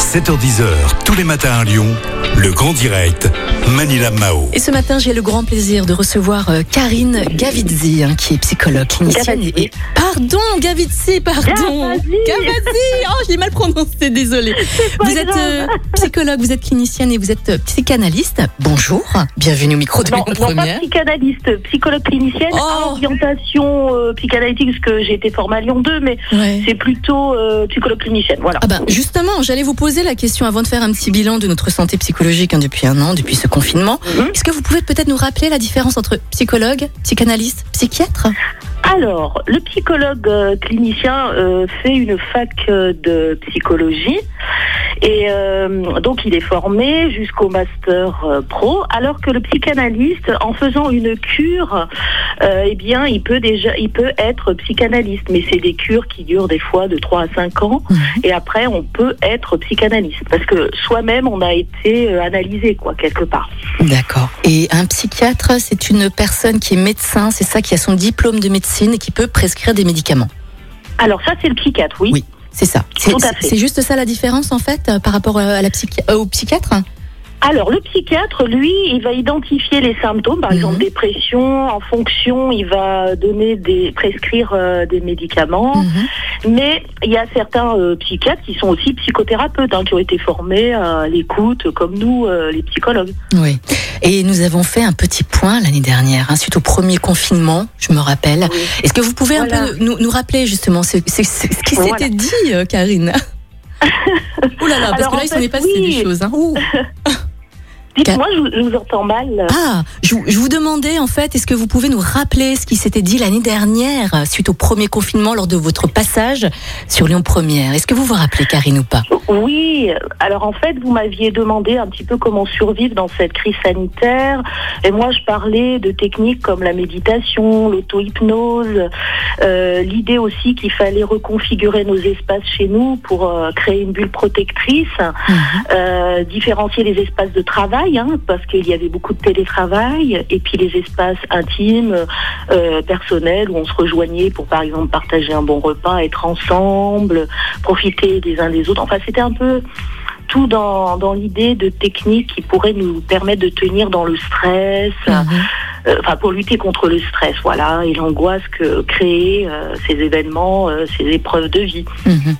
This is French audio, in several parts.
7h10h, tous les matins à Lyon, le grand direct, Manila Mao. Et ce matin, j'ai le grand plaisir de recevoir euh, Karine Gavizzi, hein, qui est psychologue clinicienne. Gavazzi. Et, pardon, Gavizzi, pardon. Gavazzi. Gavazzi. Oh, je l'ai mal prononcé, désolée. pas Vous êtes euh, psychologue, vous êtes clinicienne et vous êtes euh, psychanalyste. Bonjour, bienvenue au micro de Non, Lyon non pas Première. psychanalyste, psychologue clinicienne, Oh. à orientation euh, psychanalytique, parce que j'ai été formée à Lyon 2, mais Ouais. c'est plutôt euh, psychologue clinicienne, voilà. Ah ben justement, j'allais vous poser la question avant de faire un petit bilan de notre santé psychologique hein, depuis un an, depuis ce confinement. Mhm. Est-ce que vous pouvez peut-être nous rappeler la différence entre psychologue, psychanalyste, psychiatre? Alors, le psychologue euh, clinicien euh, fait une fac euh, de psychologie et euh, donc il est formé jusqu'au master euh, pro, alors que le psychanalyste, en faisant une cure, euh, eh bien, il peut déjà, il peut être psychanalyste, mais c'est des cures qui durent des fois de 3 à 5 ans, et après on peut être psychanalyste parce que soi-même on a été euh, analysé quoi quelque part. D'accord. Et un psychiatre, c'est une personne qui est médecin, c'est ça, qui a son diplôme de médecine et qui peut prescrire des médicaments? Alors ça c'est le psychiatre, oui. Oui. C'est ça. C'est juste ça la différence en fait euh, par rapport à la psychi- euh, au psychiatre? Alors, le psychiatre, lui, il va identifier les symptômes, par Mhm. exemple dépression. En fonction, il va donner des prescrire euh, des médicaments. Mhm. Mais il y a certains euh, psychiatres qui sont aussi psychothérapeutes, hein, qui ont été formés à l'écoute, comme nous, euh, les psychologues. Oui. Et nous avons fait un petit point l'année dernière, hein, suite au premier confinement, je me rappelle. Oui. Est-ce que vous pouvez un peu nous, nous rappeler justement ce, ce- ce- ce qui Voilà. s'était dit, Karine? Ouh là là, parce Alors, que là, il s'en est passé oui. des choses. hein. Dites-moi, je, vous- je vous entends mal. Ah, je, vous- je vous demandais en fait, est-ce que vous pouvez nous rappeler ce qui s'était dit l'année dernière euh, suite au premier confinement lors de votre passage sur Lyon Première? Est-ce que vous vous rappelez, Karine, ou pas? Oui, alors en fait, vous m'aviez demandé un petit peu comment survivre dans cette crise sanitaire. Et moi, je parlais de techniques comme la méditation, l'auto-hypnose, euh, l'idée aussi qu'il fallait reconfigurer nos espaces chez nous pour euh, créer une bulle protectrice, Mhm. euh, différencier les espaces de travail, hein, parce qu'il y avait beaucoup de télétravail, et puis les espaces intimes, euh, personnels, où on se rejoignait pour, par exemple, partager un bon repas, être ensemble, profiter des uns des autres. Enfin, c'était un peu tout dans, dans l'idée de techniques qui pourraient nous permettre de tenir dans le stress, Mhm. euh, enfin pour lutter contre le stress, voilà, et l'angoisse que créent euh, ces événements, euh, ces épreuves de vie. Mhm.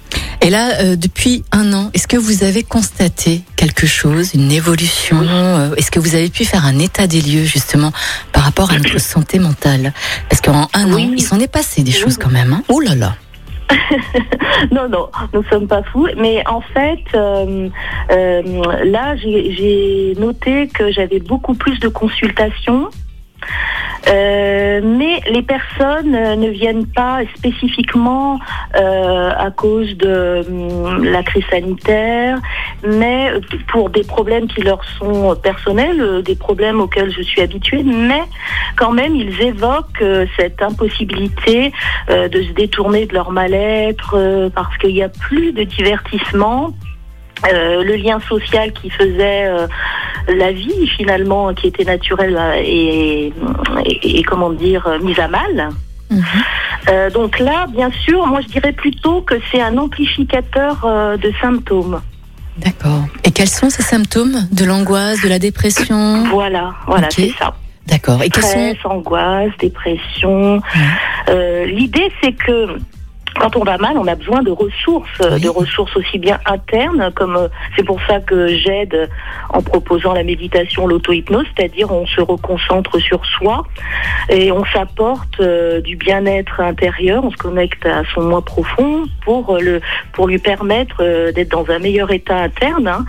Et là, euh, depuis un an, est-ce que vous avez constaté quelque chose, une évolution euh, Est-ce que vous avez pu faire un état des lieux justement par rapport à notre santé mentale? Parce qu'en un Oui. an, il s'en est passé des Oui. choses quand même. Hein oh là là non, non, nous sommes pas fous. Mais en fait, euh, euh, là, j'ai j'ai noté que j'avais beaucoup plus de consultations. Euh, mais les personnes euh, ne viennent pas spécifiquement euh, à cause de hum, la crise sanitaire, mais pour des problèmes qui leur sont personnels, euh, des problèmes auxquels je suis habituée, mais quand même ils évoquent euh, cette impossibilité de se détourner de leur mal-être parce qu'il n'y a plus de divertissement. Euh, le lien social qui faisait euh, la vie finalement, qui était naturelle et, et, et comment dire mise à mal. Mhm. Euh, donc là, bien sûr, moi je dirais plutôt que c'est un amplificateur euh, de symptômes. D'accord. Et quels sont ces symptômes de l'angoisse, de la dépression Voilà, voilà, c'est ça. D'accord. Et quels sont Stress, angoisse, dépression. Euh, L'idée, c'est que quand on va mal, on a besoin de ressources, euh, Oui. de ressources aussi bien internes, comme euh, c'est pour ça que j'aide en proposant la méditation, l'auto-hypnose, c'est-à-dire on se reconcentre sur soi et on s'apporte euh, du bien-être intérieur, on se connecte à son moi profond pour euh, le pour lui permettre euh, d'être dans un meilleur état interne, hein,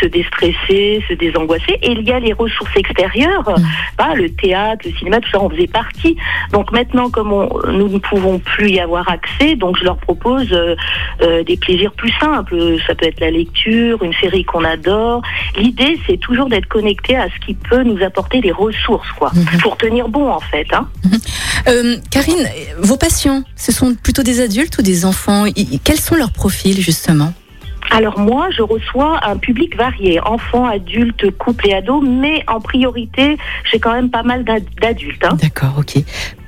se déstresser, se désangoisser. Et il y a les ressources extérieures, Mhm. pas le théâtre, le cinéma, tout ça, on faisait partie. Donc maintenant, comme on- nous ne pouvons plus y avoir accès, donc je leur propose euh, euh, des plaisirs plus simples. Ça peut être la lecture, une série qu'on adore. L'idée, c'est toujours d'être connecté à ce qui peut nous apporter des ressources, quoi, Mhm. pour tenir bon en fait. Hein. Euh, Karine, vos patients, ce sont plutôt des adultes ou des enfants? Quels sont leurs profils justement? Alors moi, je reçois un public varié, enfants, adultes, couples et ados, mais en priorité, j'ai quand même pas mal d'ad- d'adultes. hein. D'accord, ok.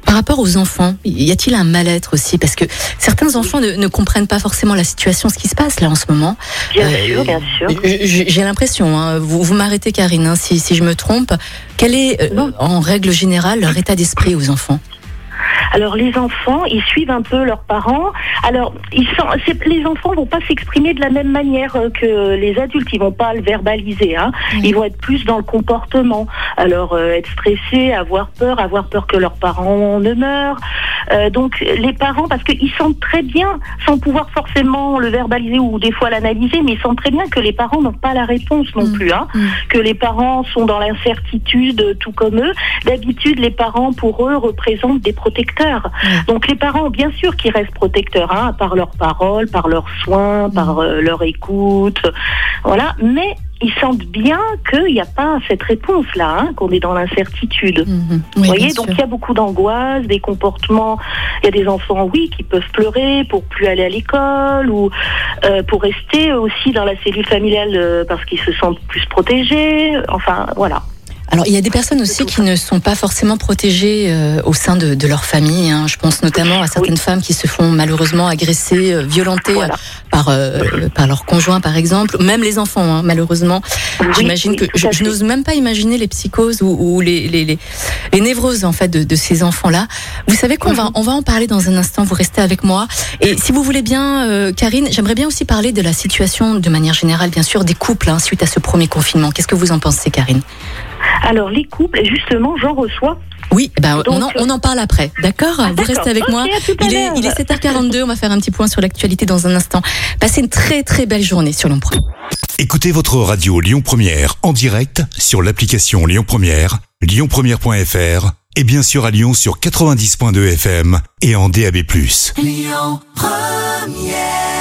Par rapport aux enfants, y a-t-il un mal-être aussi? Parce que certains enfants ne, ne, comprennent pas forcément la situation, ce qui se passe là en ce moment. Bien euh, sûr, bien sûr. J'ai l'impression, hein, vous, vous m'arrêtez Karine, hein, si, si, je me trompe, quel est euh, en règle générale leur état d'esprit aux enfants? Alors les enfants, ils suivent un peu leurs parents. Alors ils sont, les enfants vont pas s'exprimer de la même manière euh, que les adultes. Ils vont pas le verbaliser. Hein. Ils vont être plus dans le comportement. Alors euh, être stressés, avoir peur, avoir peur que leurs parents ne meurent. Euh, donc les parents, parce qu'ils sentent très bien, sans pouvoir forcément le verbaliser ou des fois l'analyser, mais ils sentent très bien que les parents n'ont pas la réponse non mm. plus. Hein. Mm. Que les parents sont dans l'incertitude, tout comme eux. D'habitude, les parents pour eux représentent des protecteurs. Donc les parents, bien sûr, qui restent protecteurs, hein, par leurs paroles, par leurs soins, par euh, leur écoute, voilà. Mais ils sentent bien qu'il n'y a pas cette réponse-là, hein, qu'on est dans l'incertitude. Mhm. Vous voyez, donc il y a beaucoup d'angoisse, des comportements. Il y a des enfants, oui, qui peuvent pleurer pour plus aller à l'école ou euh, pour rester aussi dans la cellule familiale euh, parce qu'ils se sentent plus protégés. Enfin, voilà. Alors, il y a des personnes aussi qui ne sont pas forcément protégées euh, au sein de, de leur famille. Hein. Je pense notamment à certaines femmes qui se font malheureusement agresser, euh, violenter euh, par par leur conjoint, par exemple. Même les enfants, hein, malheureusement. J'imagine que je, n'ose même pas imaginer les psychoses ou, ou les, les, les, les, névroses en fait de, de ces enfants-là. Vous savez qu'on va mhm. on va en parler dans un instant. Vous restez avec moi. Et si vous voulez bien, Karine, j'aimerais bien aussi parler de la situation de manière générale, bien sûr, des couples hein, suite à ce premier confinement. Qu'est-ce que vous en pensez, Karine? Alors les couples, justement, j'en reçois oui, ben, on, en, on, en, parle après, d'accord ah, Vous restez avec moi. Il est, il est 7h42, on va faire un petit point sur l'actualité dans un instant. Passez une très très belle journée sur Lyon Écoutez votre radio Lyon Première en direct sur l'application Lyon Première, lyonpremière.fr et bien sûr à Lyon sur 90.2 FM et en DAB+. Lyon Première